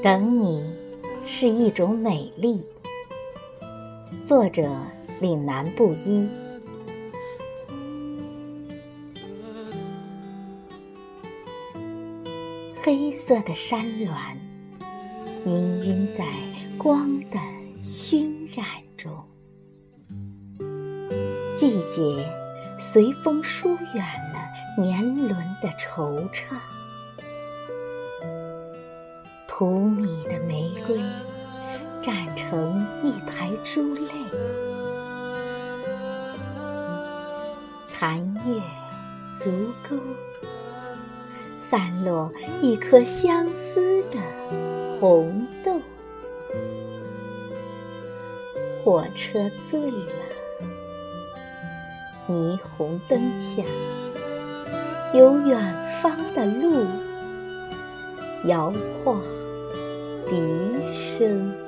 等你是一种美丽。作者：岭南布衣。黑色的山峦，氤氲在光的熏染中。季节随风疏远了年轮的惆怅。荼蘼的玫瑰绽成一排珠泪，残月如钩，散落一颗相思的红豆。火车醉了，霓虹灯下，有远方的路，摇晃。笛声。